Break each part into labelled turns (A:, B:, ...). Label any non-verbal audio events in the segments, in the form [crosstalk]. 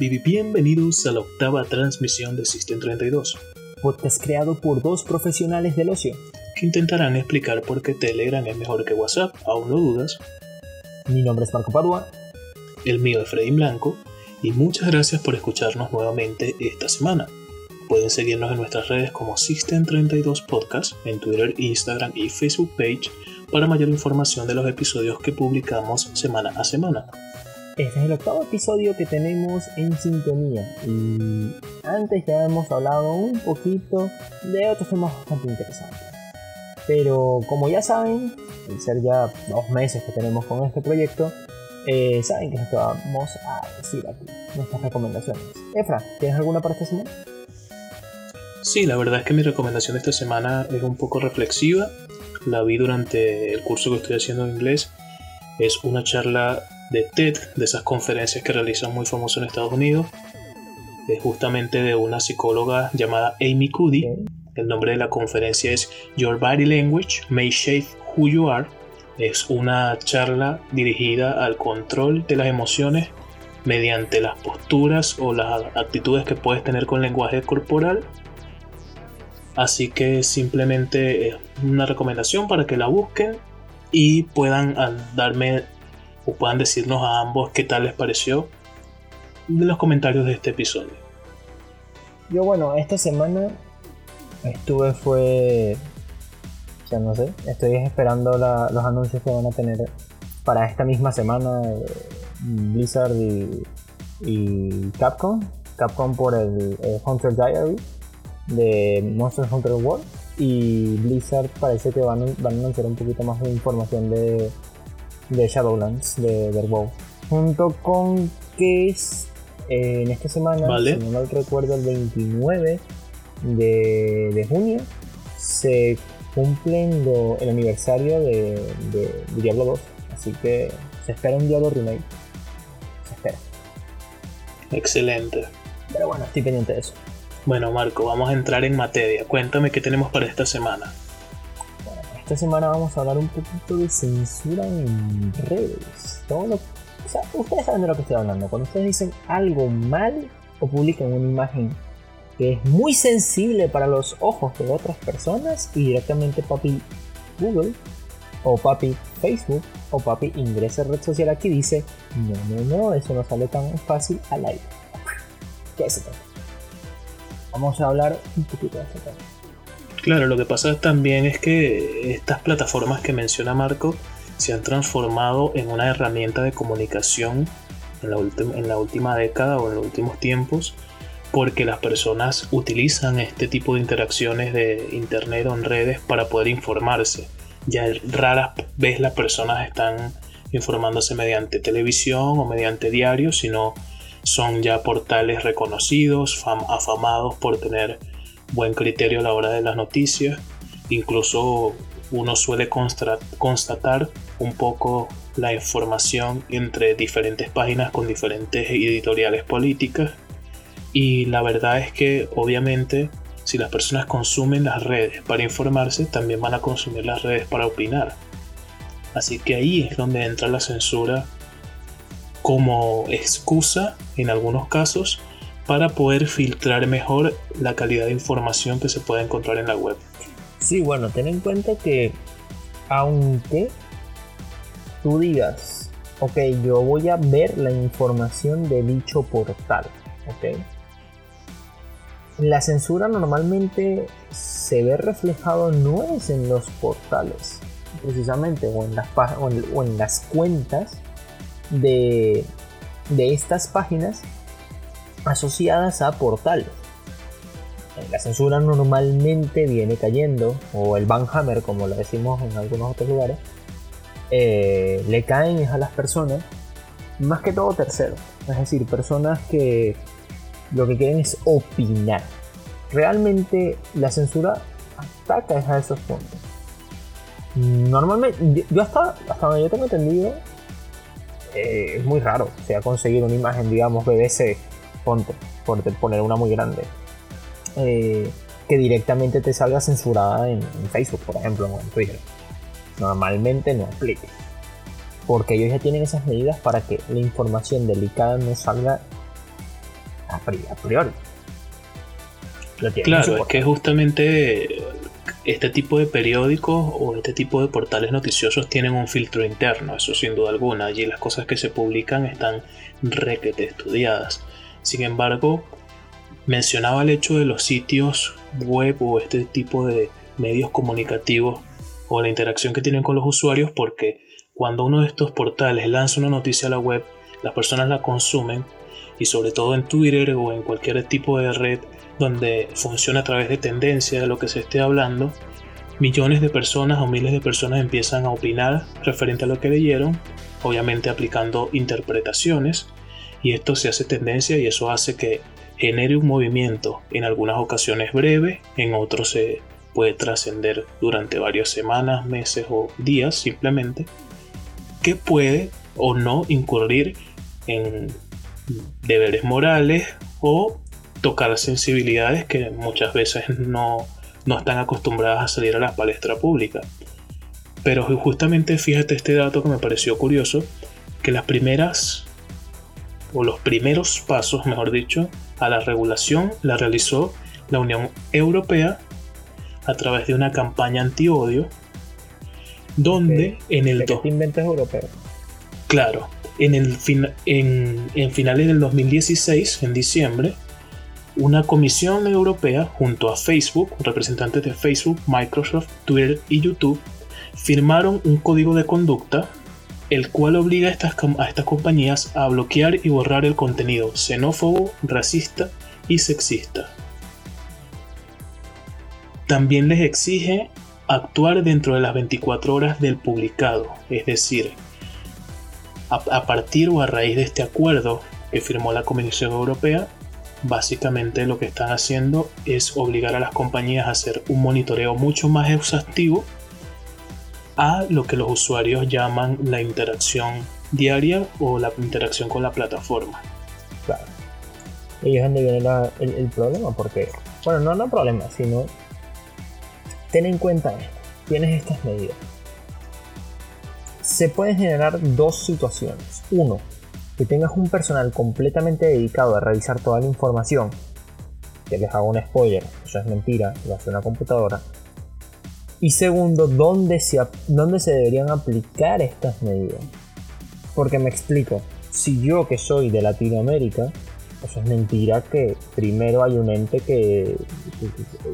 A: Bienvenidos a la octava transmisión de System 32,
B: podcast creado por dos profesionales del ocio.
A: que intentarán explicar por qué Telegram es mejor que WhatsApp, aún no dudas.
B: Mi nombre es Marco Padua.
A: El mío es Freddy Blanco, y muchas gracias por escucharnos nuevamente esta semana. Pueden seguirnos en nuestras redes como System32 Podcast, en Twitter, Instagram y Facebook page para mayor información de los episodios que publicamos semana a semana.
B: Este es el octavo episodio que tenemos en sintonía y antes ya hemos hablado un poquito de otros temas bastante interesantes. Pero como ya saben, al ser ya dos meses que tenemos con este proyecto, eh, saben que que vamos a decir aquí, nuestras recomendaciones. Efra, ¿tienes alguna para esta semana?
A: Sí, la verdad es que mi recomendación esta semana es un poco reflexiva. La vi durante el curso que estoy haciendo de inglés. Es una charla de TED, de esas conferencias que realizan muy famosos en Estados Unidos. Es justamente de una psicóloga llamada Amy Cuddy. El nombre de la conferencia es Your Body Language May Shape Who You Are. Es una charla dirigida al control de las emociones mediante las posturas o las actitudes que puedes tener con lenguaje corporal. Así que simplemente es una recomendación para que la busquen y puedan darme o puedan decirnos a ambos qué tal les pareció en los comentarios de este episodio.
B: Yo bueno, esta semana estuve fue... Ya no sé, estoy esperando los anuncios que van a tener para esta misma semana eh, Blizzard y, y Capcom. Capcom por el eh, Hunter Diary de Monster Hunter World y Blizzard parece que van, van a anunciar un poquito más de información de, de Shadowlands, de, WoW. Junto con que es, eh, en esta semana,
A: Vale.
B: si no mal recuerdo, el 29 de, de junio, se cumplen lo- el aniversario de, de Diablo 2. Así que se espera un Diablo Remake. Se espera.
A: Excelente.
B: Pero bueno, estoy pendiente de eso.
A: Bueno, Marco, vamos a entrar en materia. Cuéntame qué tenemos para esta semana.
B: Esta semana vamos a hablar un poquito de censura en redes. Todo ustedes saben de lo que estoy hablando. Cuando ustedes dicen algo mal o publican una imagen que es muy sensible para los ojos de otras personas y directamente papi Google o papi Facebook o papi ingresa a red social aquí dice no, no, no, eso no sale tan fácil al aire. ¿Qué? Vamos a hablar un poquito de este tema.
A: Claro, lo que pasa también es que estas plataformas que menciona Marco se han transformado en una herramienta de comunicación en la, última década o en los últimos tiempos porque las personas utilizan este tipo de interacciones de internet o en redes para poder informarse. Ya raras veces las personas están informándose mediante televisión o mediante diarios, sino son ya portales reconocidos, fam- afamados por tener buen criterio a la hora de las noticias. Incluso uno suele constatar un poco la información entre diferentes páginas con diferentes editoriales políticas. Y la verdad es que obviamente si las personas consumen las redes para informarse, también van a consumir las redes para opinar. Así que ahí es donde entra la censura como excusa en algunos casos para poder filtrar mejor la calidad de información que se puede encontrar en la web.
B: Sí, bueno, ten en cuenta que aunque tú digas, ok, yo voy a ver la información de dicho portal, ok, la censura normalmente se ve reflejado no es en los portales, precisamente, o en las, o o en las cuentas de, de estas páginas asociadas a portales. La censura normalmente viene cayendo, o el banhammer, como lo decimos en algunos otros lugares, eh, le caen a las personas, más que todo terceros, es decir, personas que lo que quieren es opinar. Realmente la censura ataca a esos puntos. Normalmente, yo hasta, hasta donde yo tengo entendido, eh, es muy raro, o sea, conseguir una imagen, digamos, BBC, ponte, por poner una muy grande, eh, que directamente te salga censurada en, en Facebook, por ejemplo, o en Twitter. Normalmente no aplica. Porque ellos ya tienen esas medidas para que la información delicada no salga priori.
A: claro, es que justamente este tipo de periódicos o este tipo de portales noticiosos tienen un filtro interno, eso sin duda alguna. Allí las cosas que se publican están requete estudiadas. Sin embargo, mencionaba el hecho de los sitios web o este tipo de medios comunicativos o la interacción que tienen con los usuarios porque cuando uno de estos portales lanza una noticia a la web, las personas la consumen y sobre todo en Twitter o en cualquier tipo de red donde funciona a través de tendencia de lo que se esté hablando, millones de personas o miles de personas empiezan a opinar referente a lo que leyeron, obviamente aplicando interpretaciones, y esto se hace tendencia y eso hace que genere un movimiento en algunas ocasiones breve, en otros se puede trascender durante varias semanas, meses o días simplemente, que puede o no incurrir en deberes morales o tocar sensibilidades que muchas veces no, no están acostumbradas a salir a la palestra pública. Pero justamente fíjate este dato que me pareció curioso, que las primeras o los primeros pasos, mejor dicho, a la regulación la realizó la Unión Europea a través de una campaña anti-odio, donde en el...
B: dos europeo.
A: Claro, en, el en, en finales del 2016, en diciembre, una comisión europea junto a Facebook, representantes de Facebook, Microsoft, Twitter y YouTube, firmaron un código de conducta el cual obliga a estas, a estas compañías a bloquear y borrar el contenido xenófobo, racista y sexista. También les exige actuar dentro de las 24 horas del publicado, es decir, a, partir o a raíz de este acuerdo que firmó la Comisión Europea, básicamente lo que están haciendo es obligar a las compañías a hacer un monitoreo mucho más exhaustivo a lo que los usuarios llaman la interacción diaria o la interacción con la plataforma.
B: Claro. Y es donde viene el, problema, porque, bueno, no, no problema, sino ten en cuenta esto, tienes estas medidas. Se pueden generar dos situaciones. Uno, que tengas un personal completamente dedicado a revisar toda la información, que les hago un spoiler, eso es mentira, lo hace una computadora. Y segundo, ¿dónde se, dónde se deberían aplicar estas medidas? Porque me explico, si yo que soy de Latinoamérica, eso es mentira que primero hay un ente que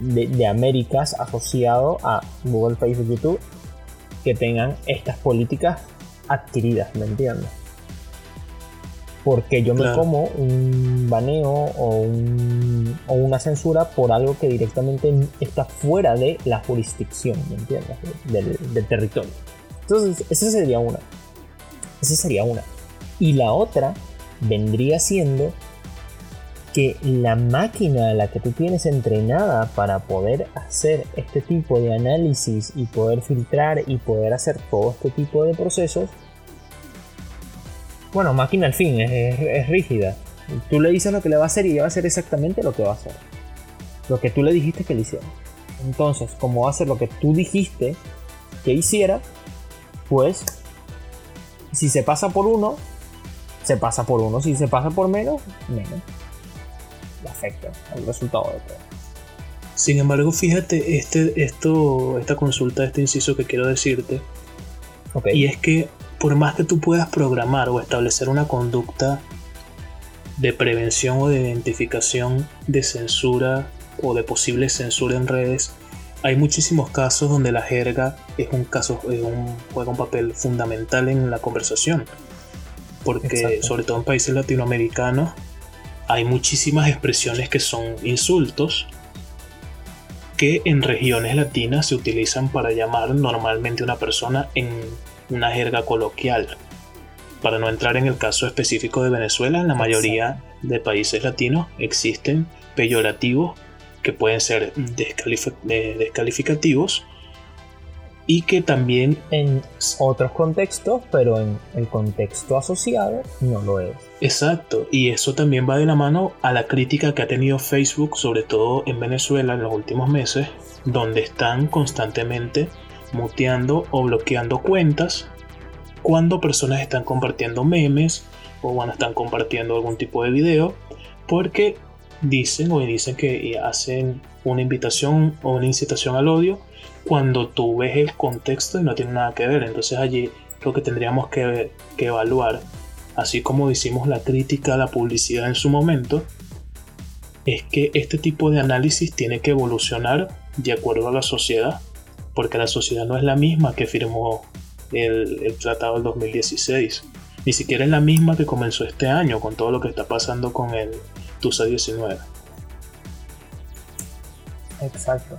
B: de, de Américas asociado a Google, Facebook, YouTube que tengan estas políticas adquiridas, ¿me entiendes? Porque yo me como un baneo o, una censura por algo que directamente está fuera de la jurisdicción, ¿me entiendes? Del, territorio. Entonces, esa sería una. Esa sería una. Y la otra vendría siendo que la máquina a la que tú tienes entrenada para poder hacer este tipo de análisis y poder filtrar y poder hacer todo este tipo de procesos bueno, máquina al fin, es, rígida. Tú le dices lo que le va a hacer y ella va a hacer exactamente lo que va a hacer. Lo que tú le dijiste que le hiciera. Entonces, como va a hacer lo que tú dijiste que hiciera, pues si se pasa por uno, se pasa por uno. Si se pasa por menos, menos. Le afecta el resultado de todo.
A: Sin embargo, fíjate este, esto, esta consulta, este inciso que quiero decirte. Y es que por más que tú puedas programar o establecer una conducta de prevención o de identificación de censura o de posible censura en redes, hay muchísimos casos donde la jerga es un caso, un, juega un papel fundamental en la conversación. Porque sobre todo en países latinoamericanos hay muchísimas expresiones que son insultos que en regiones latinas se utilizan para llamar normalmente a una persona en una jerga coloquial. Para no entrar en el caso específico de Venezuela, en la mayoría de países latinos existen peyorativos que pueden ser descalificativos y que también
B: en otros contextos, pero en el contexto asociado no lo es.
A: Exacto, y eso también va de la mano a la crítica que ha tenido Facebook, sobre todo en Venezuela en los últimos meses, donde están constantemente muteando o bloqueando cuentas cuando personas están compartiendo memes o bueno, están compartiendo algún tipo de video porque dicen o dicen que hacen una invitación o una incitación al odio cuando tú ves el contexto y no tiene nada que ver. Entonces allí lo que tendríamos que, que evaluar, así como hicimos la crítica a la publicidad en su momento, es que este tipo de análisis tiene que evolucionar de acuerdo a la sociedad, porque la sociedad no es la misma que firmó el, tratado del 2016, ni siquiera es la misma que comenzó este año con todo lo que está pasando con el TUSA 19.
B: Exacto.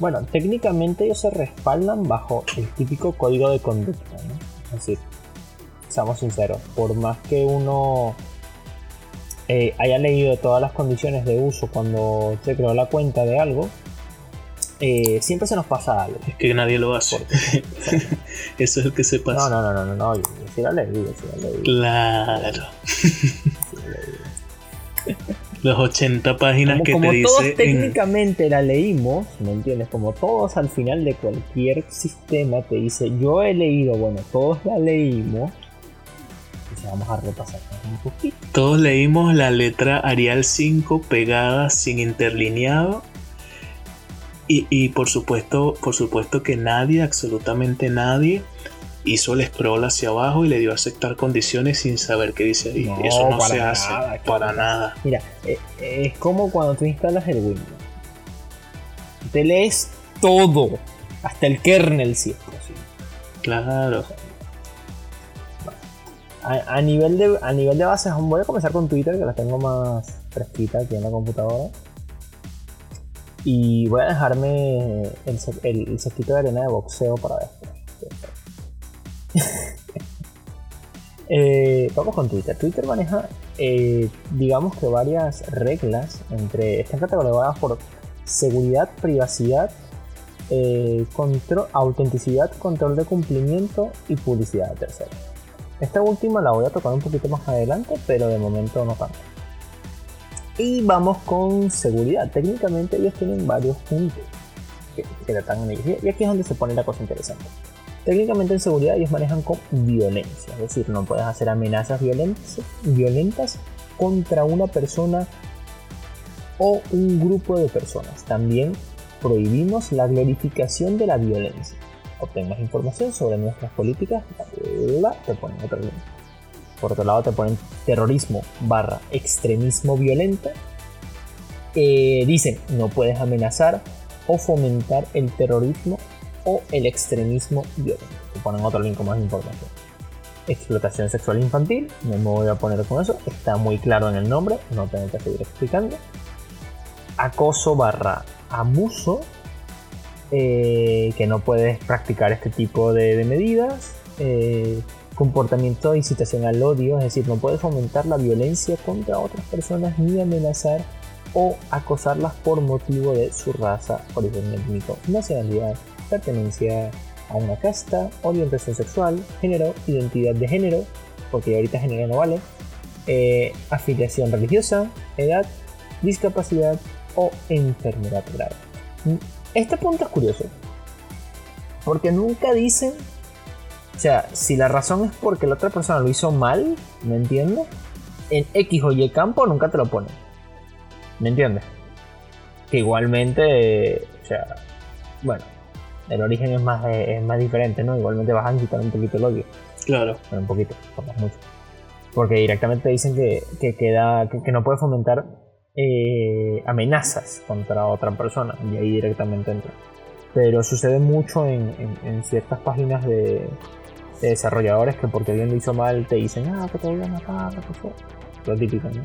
B: Bueno, técnicamente ellos se respaldan bajo el típico código de conducta. Es decir, seamos sinceros, por más que uno eh, haya leído todas las condiciones de uso cuando se creó la cuenta de algo, eh, siempre se nos pasa algo.
A: Es que nadie lo hace. [laughs] Eso es el que se pasa.
B: No, no, no, no, no, la la leí.
A: Claro. Los 80 páginas que
B: como
A: te
B: todos
A: dice.
B: técnicamente la leímos, ¿me entiendes? Como todos al final de cualquier sistema te dice, yo he leído, bueno, todos la leímos vamos a repasar un poquito.
A: Todos leímos la letra Arial 5 pegada sin interlineado. Y, por supuesto, por supuesto que nadie, absolutamente nadie, hizo el scroll hacia abajo y le dio a aceptar condiciones sin saber qué dice ahí. Eso no se hace para nada.
B: Mira, eh, es como cuando tú instalas el Windows. Te lees todo, hasta el kernel si es posible.
A: Claro
B: a, nivel de, a nivel de bases, voy a comenzar con Twitter, que la tengo más fresquita aquí en la computadora. Y voy a dejarme el, el, de arena de boxeo para después. [laughs] Eh, vamos con Twitter. Twitter maneja, eh, digamos que varias reglas entre. Están categorizadas por seguridad, privacidad, eh, control, autenticidad, control de cumplimiento y publicidad de terceros. Esta última la voy a tocar un poquito más adelante, pero de momento no tanto. Y vamos con seguridad. Técnicamente ellos tienen varios puntos que, tratan en ellos. Y aquí es donde se pone la cosa interesante. Técnicamente en seguridad ellos manejan con violencia. Es decir, no puedes hacer amenazas violentas, contra una persona o un grupo de personas. También prohibimos la glorificación de la violencia obtengas información sobre nuestras políticas, te ponen otro link. Por otro lado te ponen terrorismo barra extremismo violento. Eh, dicen, no puedes amenazar o fomentar el terrorismo o el extremismo violento. Te ponen otro link más información. Explotación sexual infantil, no me voy a poner con eso, está muy claro en el nombre, no tengo que seguir explicando. Acoso barra abuso eh, que no puedes practicar este tipo de, medidas. Eh, comportamiento de incitación al odio, es decir, no puedes fomentar la violencia contra otras personas ni amenazar o acosarlas por motivo de su raza, origen étnico, nacionalidad, pertenencia a una casta, orientación sexual, género, identidad de género, porque ahorita género no vale, eh, afiliación religiosa, edad, discapacidad o enfermedad grave. Este punto es curioso. Porque nunca dicen. O sea, si la razón es porque la otra persona lo hizo mal, ¿me entiendes? En X o Y campo nunca te lo ponen. ¿Me entiendes? Que igualmente. O sea. Bueno. El origen es más, es más diferente, ¿no? Igualmente vas a quitar un poquito el odio.
A: Claro.
B: Bueno, un poquito, mucho. Porque directamente dicen que, que, queda, que no puede fomentar eh, amenazas contra otra persona y ahí directamente entra. Pero sucede mucho en, ciertas páginas de, desarrolladores que porque alguien lo hizo mal te dicen, ah, que te voy a matar, lo típico, ¿no?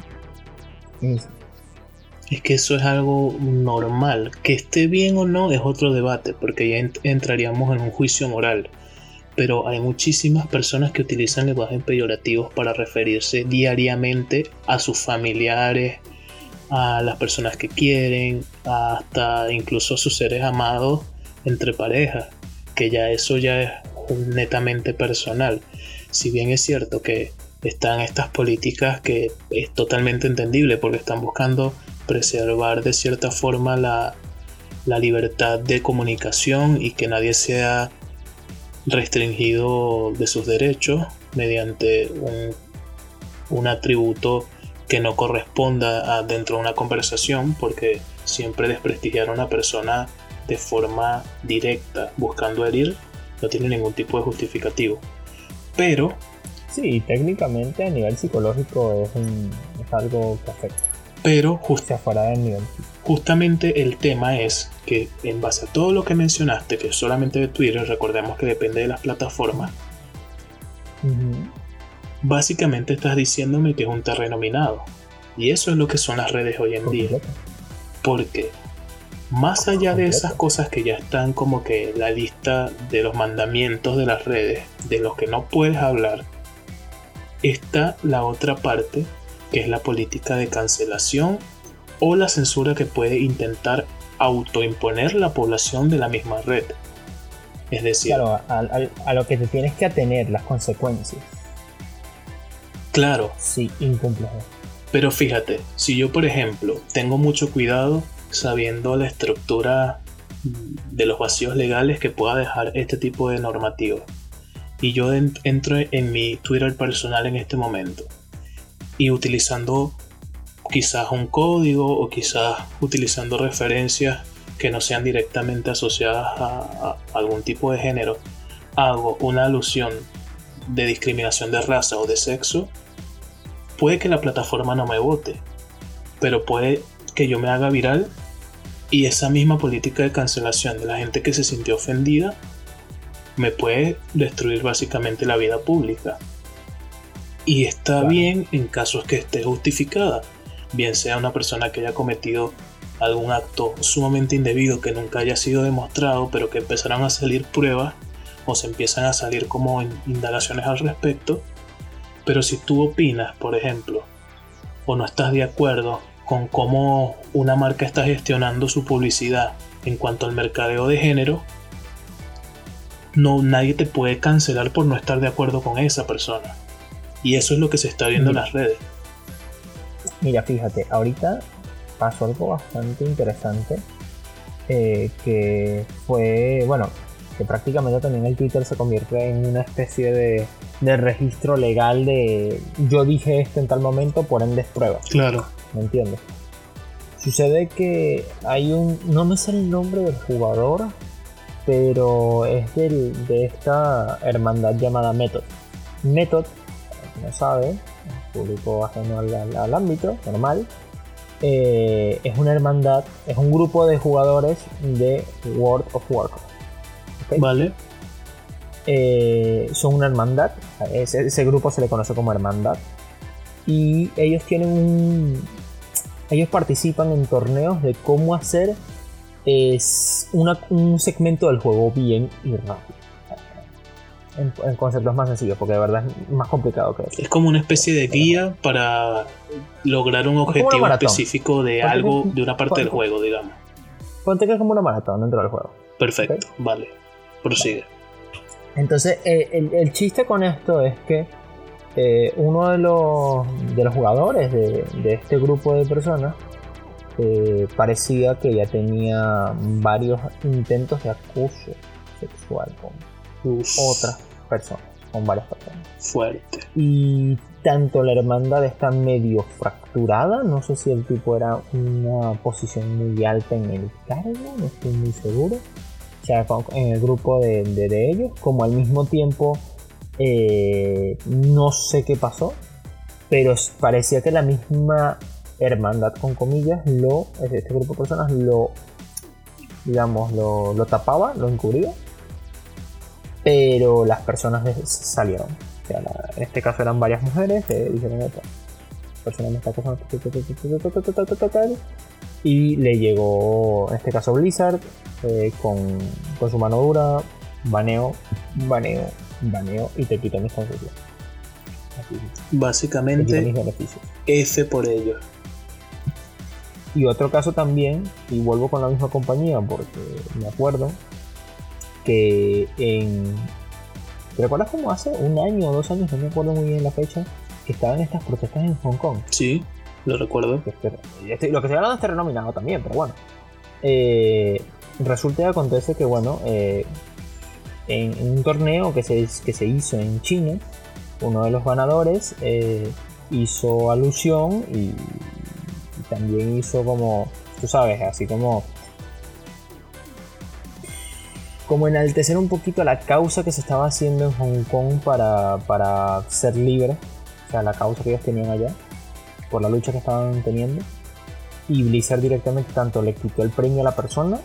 A: Es que eso es algo normal. Que esté bien o no es otro debate, porque ya entraríamos en un juicio moral. Pero hay muchísimas personas que utilizan lenguajes peyorativos para referirse diariamente a sus familiares, a las personas que quieren, hasta incluso a sus seres amados entre parejas, que ya eso ya es netamente personal. Si bien es cierto que están estas políticas que es totalmente entendible porque están buscando preservar de cierta forma la, libertad de comunicación y que nadie sea restringido de sus derechos mediante un, un atributo que no corresponda dentro de una conversación porque siempre desprestigiar a una persona de forma directa buscando herir no tiene ningún tipo de justificativo. Pero...
B: Sí, técnicamente a nivel psicológico es, algo que afecta.
A: Pero justamente el tema es que en base a todo lo que mencionaste, que es solamente de Twitter, recordemos que depende de las plataformas, básicamente estás diciéndome que es un terreno minado. Y eso es lo que son las redes hoy en día. Porque más allá de esas cosas que ya están como que la lista de los mandamientos de las redes, de los que no puedes hablar, está la otra parte, que es la política de cancelación o la censura que puede intentar autoimponer la población de la misma red. Es decir,
B: claro, a, lo que te tienes que atener, las consecuencias.
A: Claro.
B: Sí, incumples.
A: Pero fíjate, si yo por ejemplo tengo mucho cuidado sabiendo la estructura de los vacíos legales que pueda dejar este tipo de normativa. Y yo entro en mi Twitter personal en este momento y utilizando quizás un código o quizás utilizando referencias que no sean directamente asociadas a, algún tipo de género, hago una alusión de discriminación de raza o de sexo, puede que la plataforma no me vote, pero puede que yo me haga viral y esa misma política de cancelación de la gente que se sintió ofendida me puede destruir básicamente la vida pública. Y está bien en casos que esté justificada, bien sea una persona que haya cometido algún acto sumamente indebido que nunca haya sido demostrado, pero que empezaron a salir pruebas o se empiezan a salir como indagaciones al respecto. Pero si tú opinas, por ejemplo, o no estás de acuerdo con cómo una marca está gestionando su publicidad en cuanto al mercadeo de género, no, nadie te puede cancelar por no estar de acuerdo con esa persona. Y eso es lo que se está viendo en las redes.
B: Mira, fíjate, ahorita pasó algo bastante interesante eh, que fue, bueno, que prácticamente también el Twitter se convierte en una especie de, de registro legal de yo dije esto en tal momento, por ende es prueba.
A: Claro.
B: ¿Me entiendes? Sucede que hay un, no me sé el nombre del jugador, pero es del, de esta hermandad llamada Method. Method, no sabe, público ajeno al, ámbito, normal, eh, es una hermandad, es un grupo de jugadores de World of Warcraft.
A: Vale.
B: Eh, son una hermandad, ese, ese, grupo se le conoce como hermandad. Y ellos tienen un, ellos participan en torneos de cómo hacer es un segmento del juego bien y rápido. En, conceptos más sencillos, porque de verdad es más complicado que eso.
A: Es como una especie de guía para lograr un objetivo específico de algo, de una parte del juego, digamos.
B: Ponte que es como una maratón dentro del juego.
A: Perfecto, vale. Prosigue.
B: Entonces, eh, el, chiste con esto es que eh, uno de los, de los jugadores de, este grupo de personas eh, parecía que ya tenía varios intentos de acoso sexual con otras personas, con varias personas.
A: Fuerte.
B: Y tanto la hermandad está medio fracturada, no sé si el tipo era una posición muy alta en el cargo, no estoy muy seguro. O sea, en el grupo de, de ellos, como al mismo tiempo eh, no sé qué pasó, pero parecía que la misma hermandad, con comillas, lo, este grupo de personas lo, digamos, lo, tapaba, lo encubría, pero las personas salieron. en este caso eran varias mujeres, persona me está y le llegó, en este caso Blizzard, eh, con, con su mano dura, baneo, baneo, baneo y te quito mis conclusiones.
A: Básicamente, F por ello.
B: Y otro caso también, y vuelvo con la misma compañía porque me acuerdo que en. ¿Te recuerdas como hace un año o dos años? No me acuerdo muy bien la fecha. Que estaban estas protestas en Hong Kong.
A: Sí, lo recuerdo.
B: lo que se hablando está renominado también, pero bueno. Eh, resulta y acontece que, bueno, eh, en, un torneo que se, que se hizo en China, uno de los ganadores eh, hizo alusión y, también hizo como, tú sabes, así como como enaltecer un poquito la causa que se estaba haciendo en Hong Kong para, para ser libre, o sea, la causa que ellos tenían allá, por la lucha que estaban teniendo. Y Blizzard directamente tanto le quitó el premio a la persona,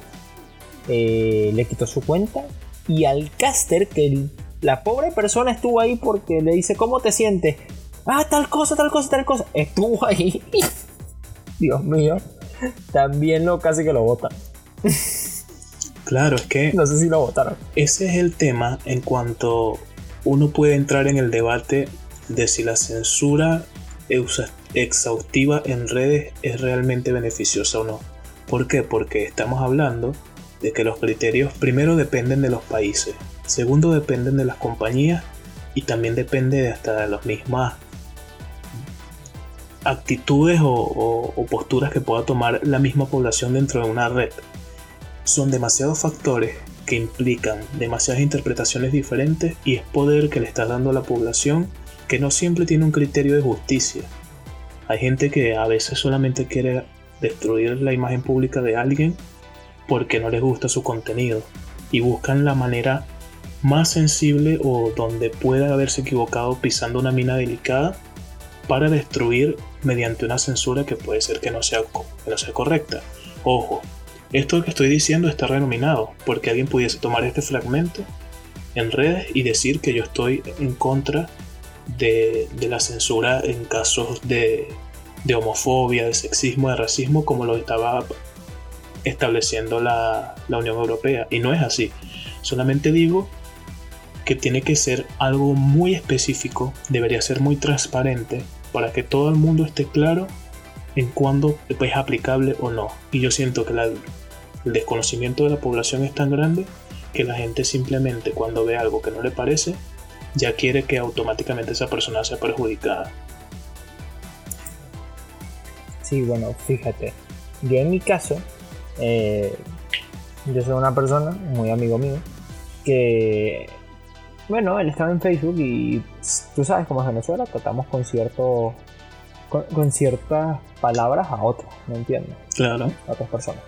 B: eh, le quitó su cuenta, y al caster, que la pobre persona estuvo ahí porque le dice, ¿cómo te sientes? Ah, tal cosa, tal cosa, tal cosa. Estuvo ahí. [laughs] Dios mío. También lo casi que lo votan.
A: Claro, es que.
B: No sé si lo votaron.
A: Ese es el tema en cuanto uno puede entrar en el debate de si la censura exhaustiva en redes es realmente beneficiosa o no. ¿Por qué? Porque estamos hablando de que los criterios primero dependen de los países, segundo dependen de las compañías y también depende de hasta de las mismas actitudes o, o posturas que pueda tomar la misma población dentro de una red son demasiados factores que implican demasiadas interpretaciones diferentes y es poder que le estás dando a la población que no siempre tiene un criterio de justicia. Hay gente que a veces solamente quiere destruir la imagen pública de alguien porque no les gusta su contenido y buscan la manera más sensible o donde pueda haberse equivocado pisando una mina delicada para destruir mediante una censura que puede ser que no sea, que no sea correcta. Ojo, esto que estoy diciendo está renominado, porque alguien pudiese tomar este fragmento en redes y decir que yo estoy en contra de, la censura en casos de, homofobia, de sexismo, de racismo, como lo estaba estableciendo la, la Unión Europea. Y no es así. Solamente digo que tiene que ser algo muy específico, debería ser muy transparente para que todo el mundo esté claro en cuándo es aplicable o no. Y yo siento que el desconocimiento de la población es tan grande que la gente simplemente cuando ve algo que no le parece, ya quiere que automáticamente esa persona sea perjudicada.
B: Sí, bueno, fíjate, yo en mi caso, eh, yo soy una persona, muy amigo mío, que, bueno, él estaba en Facebook y tú sabes cómo es Venezuela, tratamos con cierto con, ciertas palabras a otras, ¿me entiendes?
A: Claro.
B: A otras personas.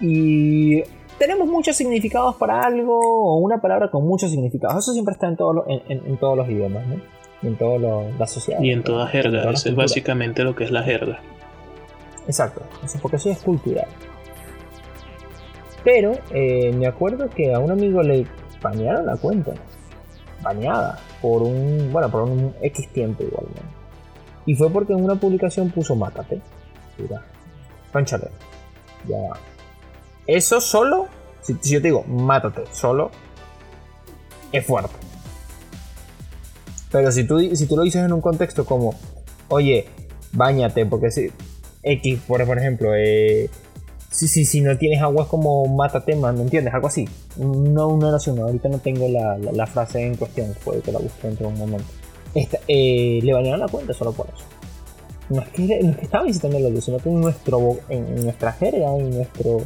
B: Y tenemos muchos significados para algo o una palabra con muchos significados. Eso siempre está en, todo en, todos los idiomas, ¿no? En todas las sociedades.
A: Y en toda jerga. Eso es básicamente lo que es la jerga.
B: Exacto. Porque eso es cultural. Pero eh, me acuerdo que a un amigo le bañaron la cuenta. Bañada. Por un. Bueno, por un X tiempo igualmente. Y fue porque en una publicación puso mátate. Mira. Ya. Eso solo. Si, yo te digo mátate solo. Es fuerte. Pero si tú, si tú lo dices en un contexto como. Oye, bañate. Porque si. X, por, ejemplo. Eh, si, si, si no tienes agua es como mátate, ¿me entiendes? Algo así. No una oración, ahorita no tengo la, la, frase en cuestión, puede que la busque dentro de un momento. Eh, le bañaron la cuenta solo por eso. No es que, no es que estaba visitando la luz, sino que en, nuestro, en nuestra jerga, en nuestro.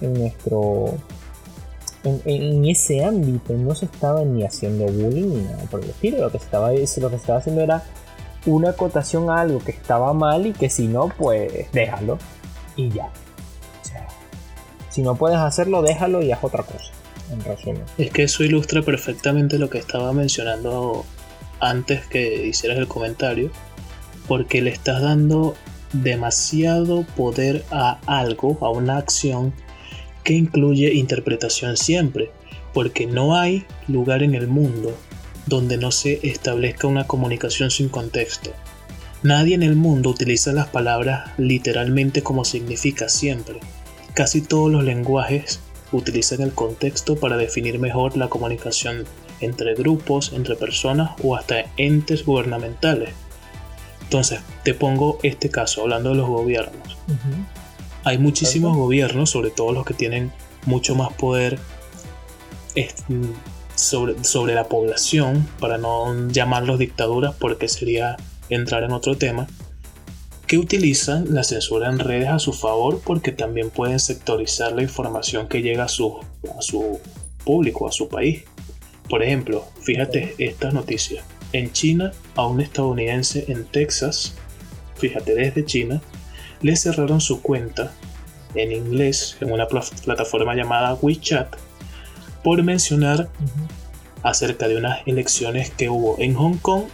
B: En nuestro. En, ese ámbito no se estaba ni haciendo bullying ni nada por el estilo. Lo que, se estaba, lo que se estaba haciendo era una acotación a algo que estaba mal y que si no, pues déjalo y ya. O sea, si no puedes hacerlo, déjalo y haz otra cosa. En resumen.
A: Es que eso ilustra perfectamente lo que estaba mencionando antes que hicieras el comentario, porque le estás dando demasiado poder a algo, a una acción que incluye interpretación siempre, porque no hay lugar en el mundo donde no se establezca una comunicación sin contexto. Nadie en el mundo utiliza las palabras literalmente como significa siempre. Casi todos los lenguajes utilizan el contexto para definir mejor la comunicación entre grupos, entre personas o hasta entes gubernamentales. Entonces, te pongo este caso, hablando de los gobiernos. Hay muchísimos gobiernos, sobre todo los que tienen mucho más poder sobre, sobre la población, para no llamarlos dictaduras porque sería entrar en otro tema, que utilizan la censura en redes a su favor porque también pueden sectorizar la información que llega a su, a su público, a su país. Por ejemplo, fíjate estas noticias. en China a un estadounidense en Texas, fíjate, desde China, le cerraron su cuenta en inglés en una plataforma llamada WeChat por mencionar acerca de unas elecciones que hubo en Hong Kong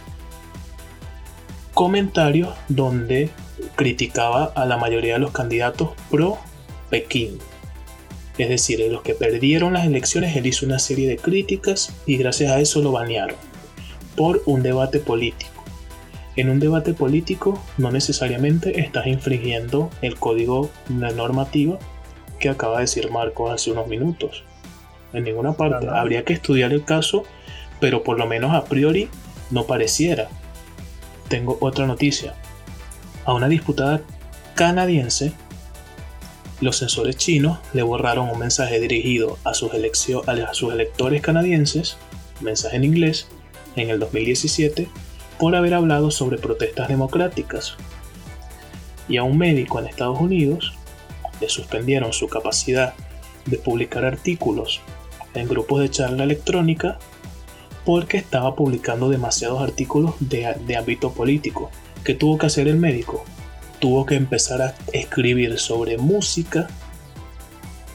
A: comentarios donde criticaba a la mayoría de los candidatos pro Pekín. Es decir, en los que perdieron las elecciones él hizo una serie de críticas y gracias a eso lo banearon por un debate político. En un debate político no necesariamente estás infringiendo el código de normativa que acaba de decir Marco hace unos minutos. En ninguna parte. Habría que estudiar el caso, pero por lo menos a priori no pareciera. Tengo otra noticia. A una disputada canadiense, los sensores chinos le borraron un mensaje dirigido a sus, a sus electores canadienses, mensaje en inglés, en el 2017 por haber hablado sobre protestas democráticas. Y a un médico en Estados Unidos le suspendieron su capacidad de publicar artículos en grupos de charla electrónica porque estaba publicando demasiados artículos de, de ámbito político. ¿Qué tuvo que hacer el médico? Tuvo que empezar a escribir sobre música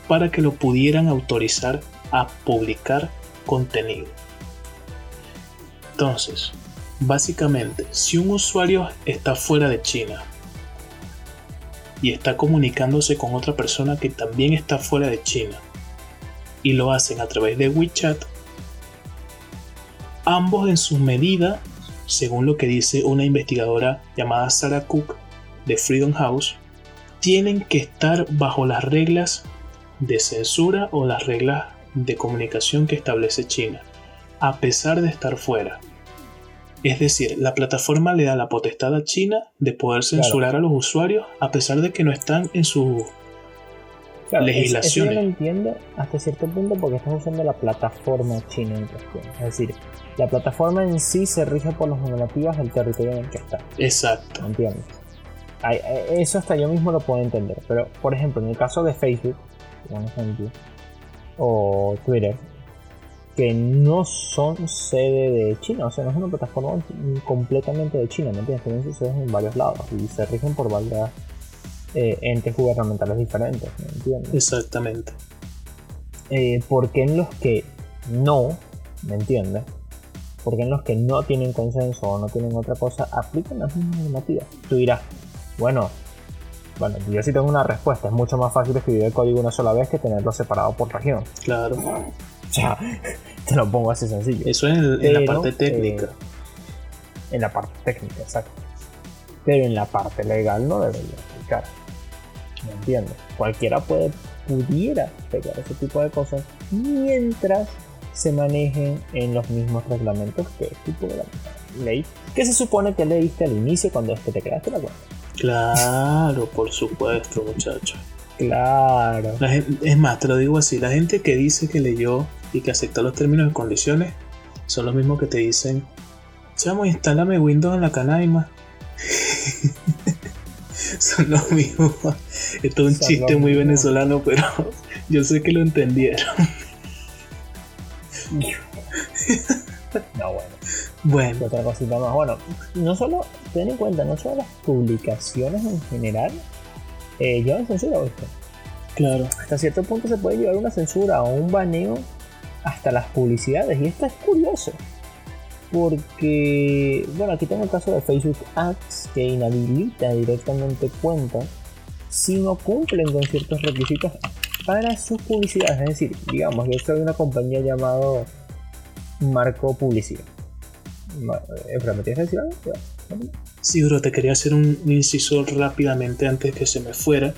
A: para que lo pudieran autorizar a publicar contenido. Entonces, básicamente, si un usuario está fuera de China y está comunicándose con otra persona que también está fuera de China y lo hacen a través de WeChat, ambos en su medida, según lo que dice una investigadora llamada Sarah Cook de Freedom House, tienen que estar bajo las reglas de censura o las reglas de comunicación que establece China a pesar de estar fuera. Es decir, la plataforma le da la potestad a China de poder censurar a los usuarios a pesar de que no están en
B: Eso yo lo entiendo hasta cierto punto porque estás usando la plataforma china en cuestión. Es decir, la plataforma en sí se rige por las normativas del territorio en el que está.
A: Exacto.
B: ¿Entiendes? Eso hasta yo mismo lo puedo entender. Pero, por ejemplo, en el caso de Facebook, por ejemplo, o Twitter, que no son sede de China, o sea, no es una plataforma completamente de China, ¿me entiendes? Tienen sus sedes en varios lados y se rigen por varias eh, entes gubernamentales diferentes, ¿me entiendes?
A: Exactamente.
B: Eh, porque en los que no, ¿me entiendes? Porque en los que no tienen consenso o no tienen otra cosa, aplican las mismas normativas. Tú dirás, bueno, bueno, yo sí tengo una respuesta. Es mucho más fácil escribir el código una sola vez que tenerlo separado por región.
A: Claro. [laughs]
B: O sea, te lo pongo así sencillo.
A: Eso es en, la parte técnica. Eh,
B: en la parte técnica, exacto. Pero en la parte legal no debería aplicar. ¿Me entiendes? Cualquiera puede, pudiera pegar ese tipo de cosas mientras se manejen en los mismos reglamentos que el tipo de la ley que se supone que leíste al inicio cuando es que te creaste la cuenta.
A: Claro, por supuesto, muchacho.
B: Claro.
A: es más, te lo digo así, la gente que dice que leyó y que aceptó los términos y condiciones son los mismos que te dicen, chamo, instálame Windows en la canaima. Son los mismos. Esto es un chiste muy venezolano, pero [laughs] yo sé que lo entendieron.
B: no, bueno.
A: Bueno.
B: Otra cosita más. Bueno, no solo, ten en cuenta, no solo las publicaciones en general, eh, llevan censura, ¿viste?
A: Claro.
B: Hasta cierto punto se puede llevar una censura o un baneo hasta las publicidades. Y esto es curioso. Porque, bueno, aquí tengo el caso de Facebook Ads que inhabilita directamente cuentas si no cumplen con ciertos requisitos para sus publicidades. Es decir, digamos, yo soy una compañía llamado Marco Publicidad. ¿Me tienes que decir algo?
A: Sí, bro, te quería hacer un inciso rápidamente antes que se me fuera.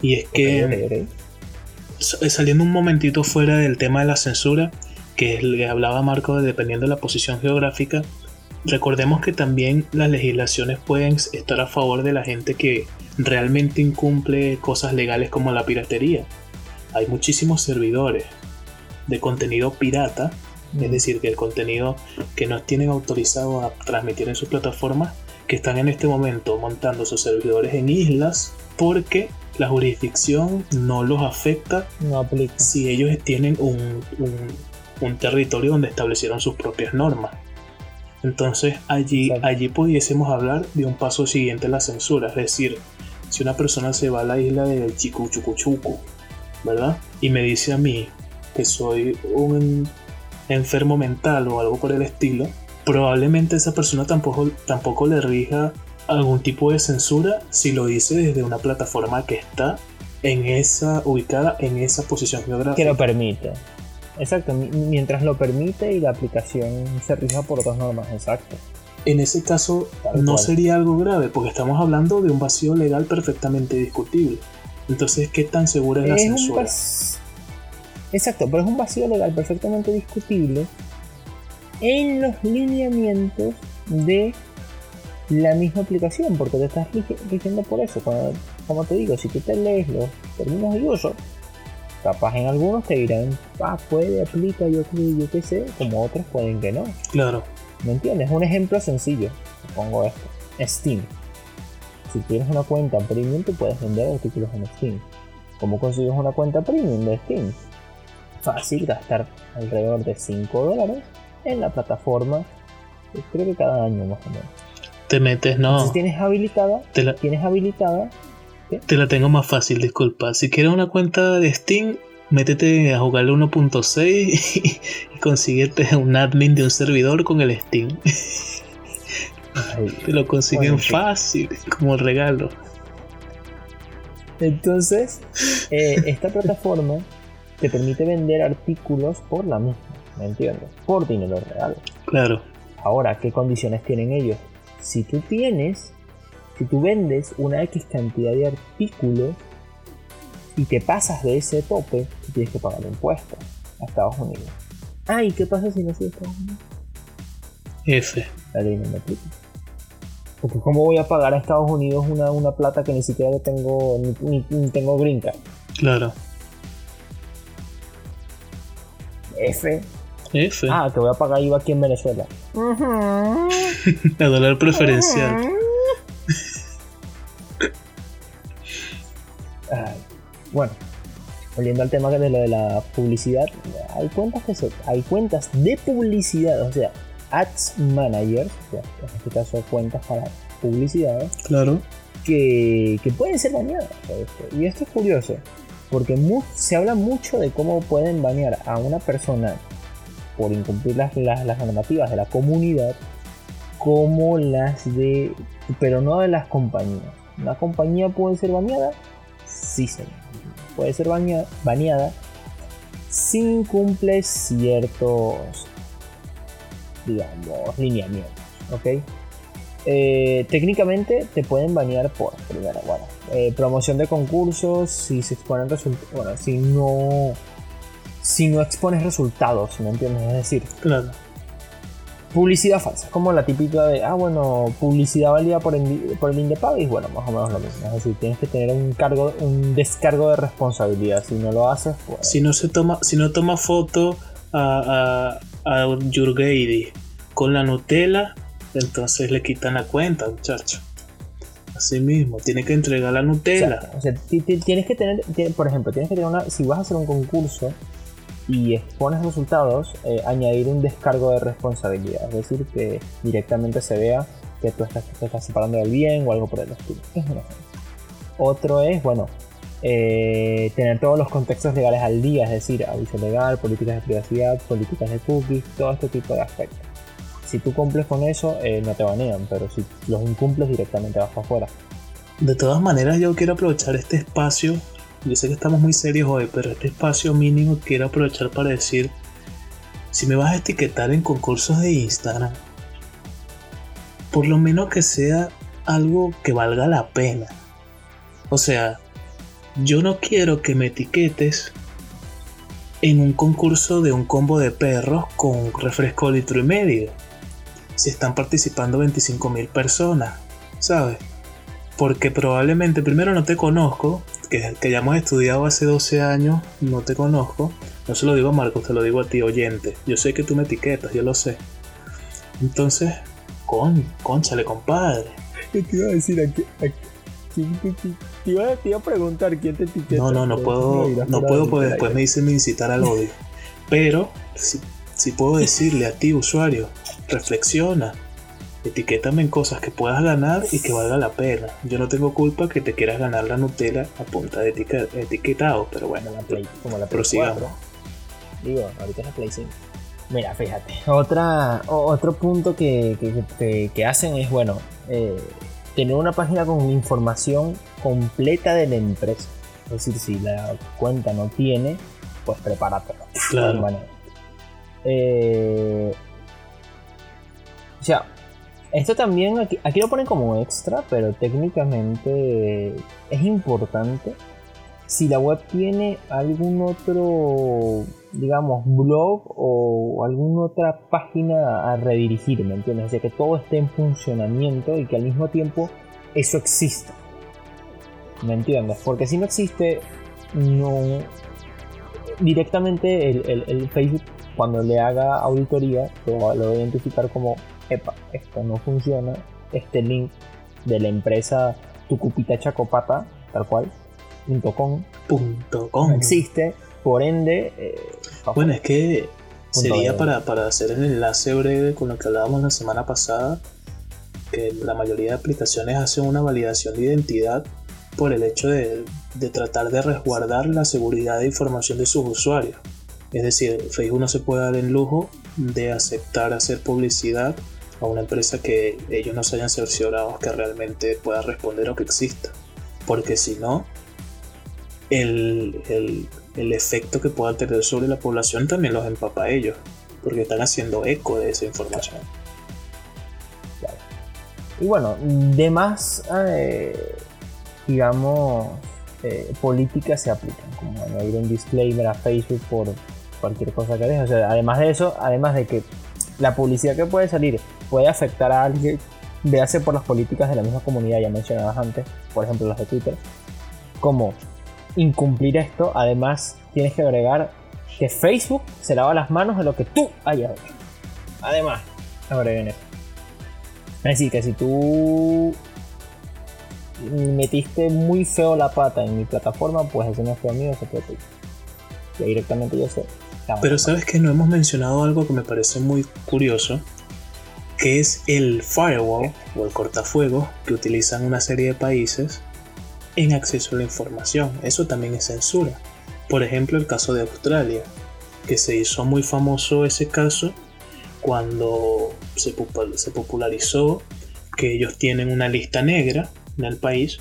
A: Y es que, saliendo un momentito fuera del tema de la censura, que le hablaba Marco de dependiendo de la posición geográfica, recordemos que también las legislaciones pueden estar a favor de la gente que realmente incumple cosas legales como la piratería. Hay muchísimos servidores de contenido pirata, es mm. decir, que el contenido que no tienen autorizado a transmitir en sus plataformas que están en este momento montando sus servidores en islas porque la jurisdicción no los afecta
B: no aplica.
A: si ellos tienen un, un, territorio donde establecieron sus propias normas. Entonces allí, allí pudiésemos hablar de un paso siguiente a la censura, es decir, si una persona se va a la isla de Chicuchucuchucu, ¿verdad? Y me dice a mí que soy un enfermo mental o algo por el estilo, probablemente esa persona tampoco, tampoco le rija algún tipo de censura si lo dice desde una plataforma que está en esa ubicada en esa posición geográfica
B: que lo permite exacto mientras lo permite y la aplicación se rija por otras normas exacto.
A: En ese caso no sería algo grave porque estamos hablando de un vacío legal perfectamente discutible. Entonces qué tan segura es, la censura
B: exacto pero es un vacío legal perfectamente discutible en los lineamientos de la misma aplicación, porque te estás rigiendo por eso. como te digo, si tú te lees los términos de uso, capaz en algunos te dirán, ah, puede, aplica, yo, yo qué sé, como otros pueden que no.
A: Claro.
B: ¿Me entiendes? Un ejemplo sencillo, pongo esto, Steam. Si tienes una cuenta premium, tú puedes vender artículos en Steam. ¿Cómo consigues una cuenta premium de Steam? Fácil, gastar alrededor de 5 dólares en la plataforma, creo que cada año más o menos
A: te metes, no.
B: Si tienes habilitada, la, tienes habilitada.
A: Te la tengo más fácil, disculpa. Si quieres una cuenta de Steam, métete a jugar 1.6 [laughs] y consíguete un admin de un servidor con el Steam. te lo consiguen fácil, como regalo.
B: Entonces, eh, esta plataforma te permite vender artículos por la misma, ¿me entiendes? Por dinero real.
A: Claro.
B: Ahora, ¿qué condiciones tienen ellos? si tú tienes, si tú vendes una X cantidad de artículos y te pasas de ese tope, tienes que pagar impuestos a Estados Unidos. Ah, ¿y qué pasa si no soy Estados Unidos?
A: F.
B: La ley no me aplica. Porque ¿cómo voy a pagar a Estados Unidos una, una plata que ni siquiera tengo, ni, tengo green card?
A: Claro.
B: F. Ah, te voy a pagar IVA aquí en Venezuela. [laughs]
A: A dólar preferencial.
B: Volviendo al tema de lo de la publicidad, hay cuentas que hay cuentas de publicidad, o sea, ads managers, o sea, en este caso cuentas para publicidad,
A: claro,
B: que, que pueden ser bañadas. Y esto es curioso, porque se habla mucho de cómo pueden bañar a una persona por incumplir las, las, normativas de la comunidad como las de pero no de las compañías. Una compañía puede ser baneada sí señor puede ser baneada si ciertos digamos lineamientos ok eh, técnicamente te pueden banear por primero bueno eh, promoción de concursos si se exponen resultados bueno si no si no expones resultados, ¿me entiendes? Es decir,
A: claro.
B: Publicidad falsa, como la típica de, ah, bueno, publicidad válida por el, por el y bueno, más o menos lo mismo. Es decir, tienes que tener un cargo, un descargo de responsabilidad. Si no lo haces, pues.
A: Si no se toma, si no toma foto a, a, a con la Nutella, entonces le quitan la cuenta, muchacho. Así mismo, tiene que entregar la Nutella.
B: O sea, tienes que tener, por ejemplo, tienes que tener una, si vas a hacer un concurso, y expones resultados, eh, añadir un descargo de responsabilidad, es decir, que directamente se vea que tú estás, separando del bien o algo por el estilo. Otro es, bueno, eh, tener todos los contextos legales al día, es decir, aviso legal, políticas de privacidad, políticas de cookies, todo este tipo de aspectos. Si tú cumples con eso, eh, no te banean, pero si los incumples directamente vas para afuera.
A: De todas maneras, yo quiero aprovechar este espacio yo sé que estamos muy serios hoy, pero este espacio mínimo quiero aprovechar para decir, si me vas a etiquetar en concursos de Instagram, por lo menos que sea algo que valga la pena. O sea, yo no quiero que me etiquetes en un concurso de un combo de perros con refresco litro y medio. Si están participando 25 mil personas, ¿sabes? Porque probablemente primero no te conozco que, ya hemos estudiado hace 12 años, no te conozco. No se lo digo a Marcos, te lo digo a ti, oyente. Yo sé que tú me etiquetas, yo lo sé. Entonces, con, conchale, compadre.
B: te iba a decir aquí, te, iba, a preguntar quién te etiqueta.
A: No, no, no puedo, no puedo porque después me dicen incitar al odio. Pero, si, si puedo decirle a ti, usuario, reflexiona. Etiquétame en cosas que puedas ganar y que valga la pena. Yo no tengo culpa que te quieras ganar la Nutella a punta de etiquetado, pero bueno,
B: como la Play, como la Play Digo, ahorita es la Play 5. Mira, fíjate, otra, otro punto que, que, hacen es, bueno, eh, tener una página con información completa de la empresa. Es decir, si la cuenta no tiene, pues prepárate.
A: Claro.
B: Eh, o sea, esto también aquí, lo ponen como extra, pero técnicamente es importante si la web tiene algún otro, digamos, blog o alguna otra página a redirigir, ¿me entiendes? O sea, que todo esté en funcionamiento y que al mismo tiempo eso exista. ¿Me entiendes? Porque si no existe, no. Directamente el, Facebook, cuando le haga auditoría, lo, va a identificar como: epa, esto no funciona. Este link de la empresa Tucupita Chacopata, tal cual, .com,
A: no
B: existe, por ende.
A: Eh, bueno, es que sería para, para hacer el enlace breve con lo que hablábamos la semana pasada, que la mayoría de aplicaciones hacen una validación de identidad por el hecho de, tratar de resguardar la seguridad de información de sus usuarios. Es decir, Facebook no se puede dar el lujo de aceptar hacer publicidad a una empresa que ellos no se hayan cerciorado que realmente pueda responder o que exista. Porque si no, el, el, efecto que pueda tener sobre la población también los empapa a ellos. Porque están haciendo eco de esa información.
B: Y bueno, de más eh, digamos, eh, políticas se aplican, como añadir un disclaimer a Facebook por cualquier cosa que deje. O sea, además de eso, además de que la publicidad que puede salir puede afectar a alguien, véase por las políticas de la misma comunidad ya mencionadas antes, por ejemplo las de Twitter, como incumplir esto, además tienes que agregar que Facebook se lava las manos de lo que tú hayas hecho. Además, agreguen eso. Es decir, que si tú metiste muy feo la pata en mi plataforma, pues ese no fue mío, Ya directamente yo sé.
A: Pero sabes que no hemos mencionado algo que me parece muy curioso, que es el firewall o el cortafuego que utilizan una serie de países en acceso a la información. Eso también es censura. Por ejemplo, el caso de Australia, que se hizo muy famoso ese caso cuando se, popularizó que ellos tienen una lista negra en el país,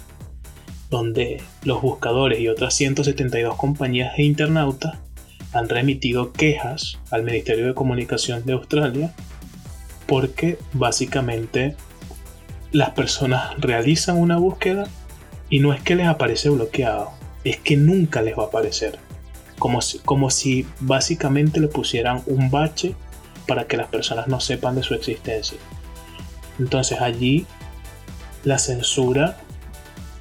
A: donde los buscadores y otras 172 compañías e internautas han remitido quejas al Ministerio de Comunicación de Australia porque básicamente las personas realizan una búsqueda y no es que les aparece bloqueado, es que nunca les va a aparecer. Como si, como si básicamente le pusieran un bache para que las personas no sepan de su existencia. Entonces allí la censura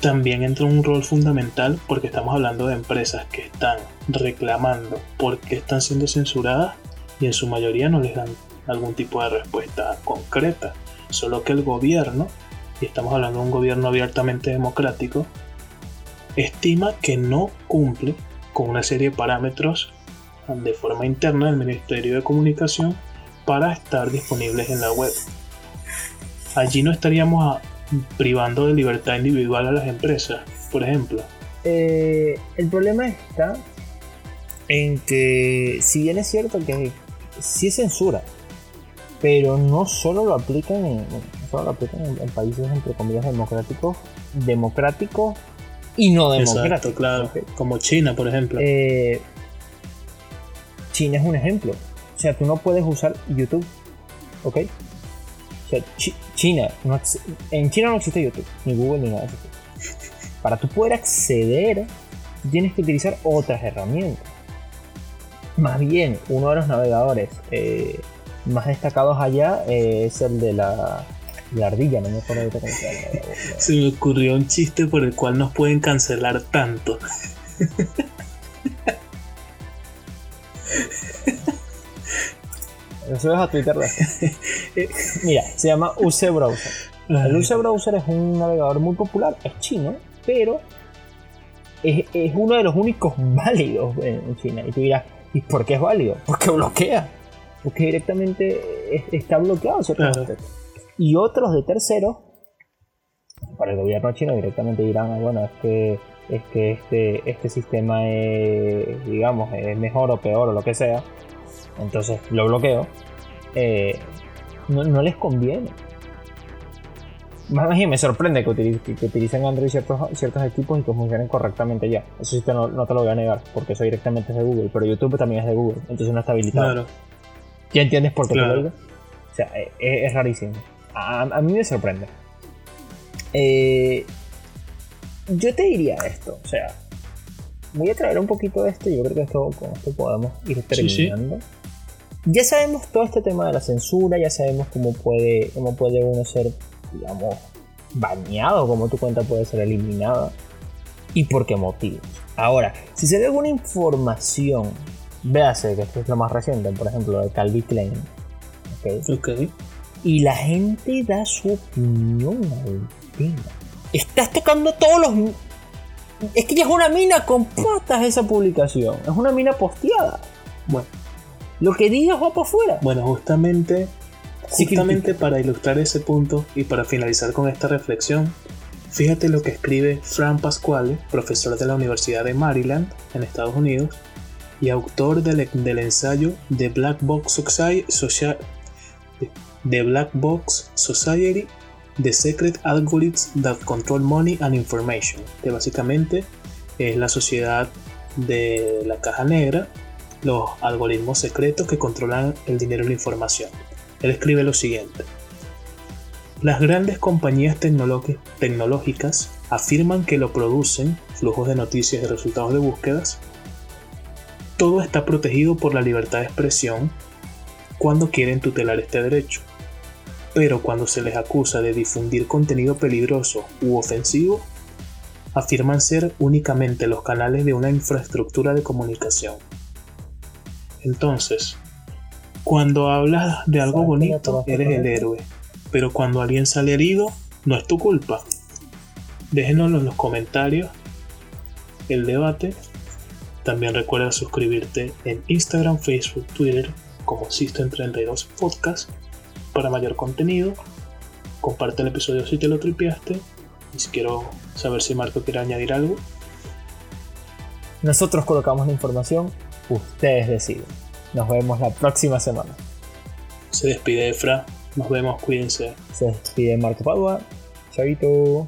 A: también entra un rol fundamental porque estamos hablando de empresas que están reclamando porque están siendo censuradas y en su mayoría no les dan algún tipo de respuesta concreta. Solo que el gobierno, y estamos hablando de un gobierno abiertamente democrático, estima que no cumple con una serie de parámetros de forma interna del Ministerio de Comunicación para estar disponibles en la web. Allí no estaríamos privando de libertad individual a las empresas, por ejemplo?
B: Eh, el problema está en que, si bien es cierto que sí censura, pero no solo lo aplican en, solo aplican en, países entre comillas democráticos, democráticos y no democráticos.
A: claro, como China, por ejemplo.
B: Eh, China es un ejemplo. O sea, tú no puedes usar YouTube, ¿ok? China, en China no existe YouTube, ni Google, ni nada de eso. Para tú poder acceder, tienes que utilizar otras herramientas. Más bien, uno de los navegadores eh, más destacados allá eh, es el de la, la, ardilla, no me acuerdo cómo se llama.
A: Se me ocurrió un chiste por el cual nos pueden cancelar tanto. [laughs]
B: Eso es a Twitter. [laughs] Mira, se llama UC Browser. El UC Browser es un navegador muy popular, es chino, pero es, uno de los únicos [laughs] válidos en China. Y tú dirás, ¿y por qué es válido? Porque bloquea. Porque directamente está bloqueado ciertos aspectos. Y otros de terceros, para el gobierno chino directamente dirán, bueno, es que, es que este, este sistema es, digamos, es mejor o peor o lo que sea, entonces lo bloqueo. Eh, no, les conviene. Más bien me sorprende que, utilicen, Android ciertos, ciertos equipos y que funcionen correctamente ya. Eso sí no, te lo voy a negar, porque eso directamente es de Google, pero YouTube también es de Google, entonces no está habilitado. Claro. ¿Ya entiendes por qué te lo digo? O sea, e, e, es, rarísimo. A, mí me sorprende. Eh, yo te diría esto, o sea, voy a traer un poquito de esto yo creo que esto, con esto podemos ir terminando. Ya sabemos todo este tema de la censura, ya sabemos cómo puede, cómo puede uno ser, digamos, bañado, cómo tu cuenta puede ser eliminada y por qué motivos. Ahora, si se ve alguna información, véase que esto es lo más reciente, por ejemplo, de Calvi Klein,
A: ¿okay?
B: y la gente da su opinión al tema. Estás tocando todos los. Es que ya es una mina con patas esa publicación. Es una mina posteada. Bueno, lo que digas va para afuera.
A: Bueno, justamente, justamente para ilustrar ese punto y para finalizar con esta reflexión, fíjate lo que escribe Fran Pasquale, profesor de la Universidad de Maryland, en Estados Unidos, y autor del, ensayo The Black Box Society, The Black Box Society The Secret Algorithms That Control Money and Information, que básicamente es la sociedad de la caja negra los algoritmos secretos que controlan el dinero y la información. Él escribe lo siguiente. Las grandes compañías tecnológicas afirman que lo producen, flujos de noticias y resultados de búsquedas. Todo está protegido por la libertad de expresión cuando quieren tutelar este derecho. Pero cuando se les acusa de difundir contenido peligroso u ofensivo, afirman ser únicamente los canales de una infraestructura de comunicación entonces, cuando hablas de algo bonito, eres el héroe. Pero cuando alguien sale herido, no es tu culpa. Déjenoslo en los comentarios el debate. También recuerda suscribirte en Instagram, Facebook, Twitter como System32 Podcast para mayor contenido. Comparte el episodio si te lo tripiaste. Y si quiero saber si Marco quiere añadir algo.
B: Nosotros colocamos la información ustedes deciden. Nos vemos la próxima semana.
A: Se despide Efra. Nos vemos, cuídense.
B: Se despide Marco Padua. Chavito.